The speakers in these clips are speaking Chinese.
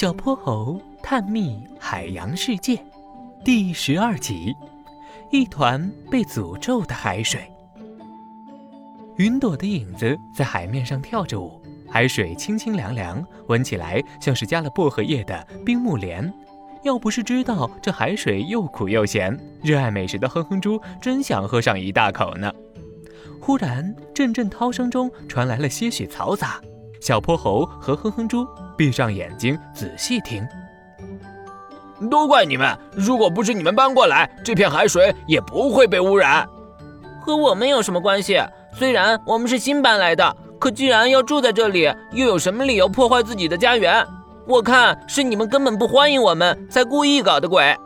小泼猴探秘海洋世界第十二集：一团被诅咒的海水。云朵的影子在海面上跳着舞，海水清清凉凉，闻起来像是加了薄荷叶的冰木莲。要不是知道这海水又苦又咸，热爱美食的哼哼猪真想喝上一大口呢。忽然，阵阵涛声中传来了些许嘈杂。小泼猴和哼哼猪闭上眼睛仔细听。都怪你们！如果不是你们搬过来，这片海水也不会被污染。和我们有什么关系？虽然我们是新搬来的，可既然要住在这里，又有什么理由破坏自己的家园？我看是你们根本不欢迎我们，才故意搞的鬼。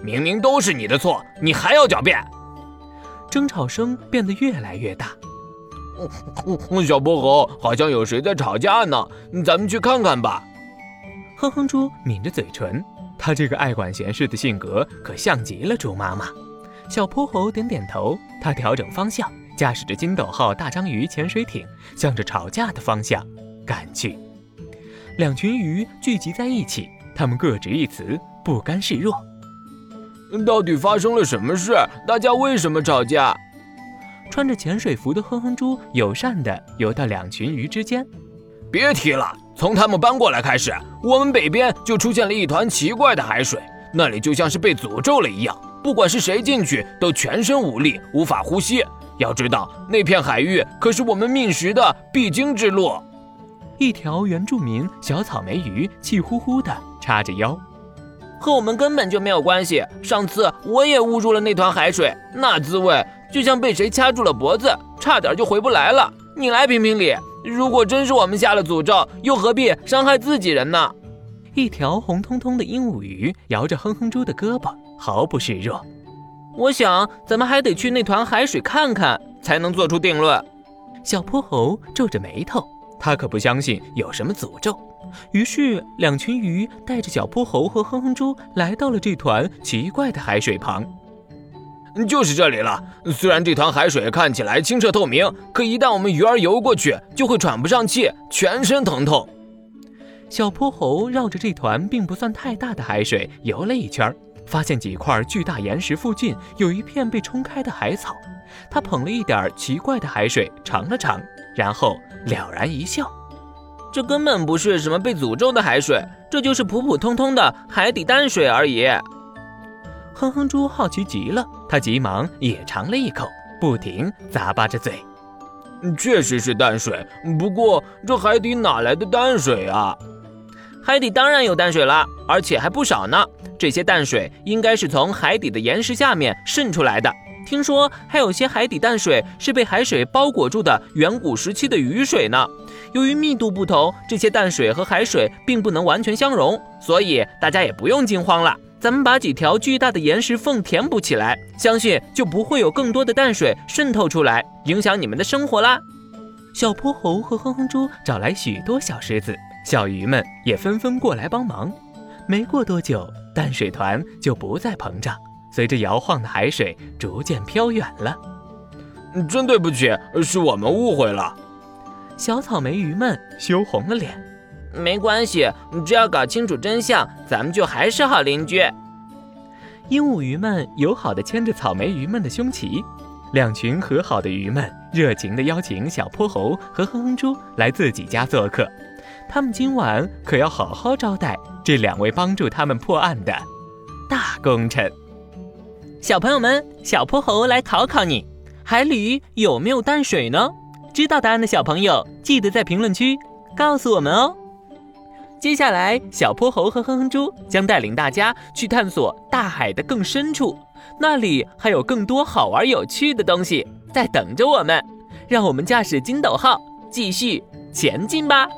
明明都是你的错，你还要狡辩？争吵声变得越来越大。小泼猴，好像有谁在吵架呢，咱们去看看吧。哼哼猪抿着嘴唇，他这个爱管闲事的性格可像极了猪妈妈。小泼猴点点头，他调整方向，驾驶着金斗号大章鱼潜水艇，向着吵架的方向赶去。两群鱼聚集在一起，他们各执一词，不甘示弱。到底发生了什么事？大家为什么吵架？穿着潜水服的哼哼猪友善地游到两群鱼之间。别提了，从他们搬过来开始，我们北边就出现了一团奇怪的海水，那里就像是被诅咒了一样，不管是谁进去都全身无力，无法呼吸。要知道，那片海域可是我们觅食的必经之路。一条原住民小草莓鱼气呼呼地叉着腰，和我们根本就没有关系。上次我也误入了那团海水，那滋味……就像被谁掐住了脖子，差点就回不来了。你来评评理，如果真是我们下了诅咒，又何必伤害自己人呢？一条红彤彤的鹦鹉鱼摇着哼哼猪的胳膊，毫不示弱。我想，咱们还得去那团海水看看，才能做出定论。小泼猴皱着眉头，他可不相信有什么诅咒。于是，两群鱼带着小泼猴和哼哼猪来到了这团奇怪的海水旁。就是这里了。虽然这团海水看起来清澈透明，可一旦我们鱼儿游过去，就会喘不上气，全身疼痛。小泼猴绕着这团并不算太大的海水游了一圈，发现几块巨大岩石附近有一片被冲开的海草。他捧了一点奇怪的海水尝了尝，然后了然一笑：“这根本不是什么被诅咒的海水，这就是普普通通的海底淡水而已。”哼哼猪好奇极了，他急忙也尝了一口，不停咂巴着嘴。确实是淡水，不过这海底哪来的淡水啊？海底当然有淡水了，而且还不少呢。这些淡水应该是从海底的岩石下面渗出来的。听说还有些海底淡水是被海水包裹住的远古时期的雨水呢。由于密度不同，这些淡水和海水并不能完全相融，所以大家也不用惊慌了。咱们把几条巨大的岩石缝填补起来，相信就不会有更多的淡水渗透出来，影响你们的生活啦。小泼猴和哼哼猪找来许多小石子，小鱼们也纷纷过来帮忙。没过多久，淡水团就不再膨胀，随着摇晃的海水逐渐飘远了。真对不起，是我们误会了。小草莓鱼们羞红了脸。没关系，只要搞清楚真相，咱们就还是好邻居。鹦鹉鱼们友好地牵着草莓鱼们的胸鳍，两群和好的鱼们热情地邀请小泼猴和哼哼猪来自己家做客。他们今晚可要好好招待这两位帮助他们破案的大功臣。小朋友们，小泼猴来考考你：海里有没有淡水呢？知道答案的小朋友，记得在评论区告诉我们哦。接下来，小泼猴和哼哼猪将带领大家去探索大海的更深处，那里还有更多好玩有趣的东西在等着我们。让我们驾驶筋斗号继续前进吧！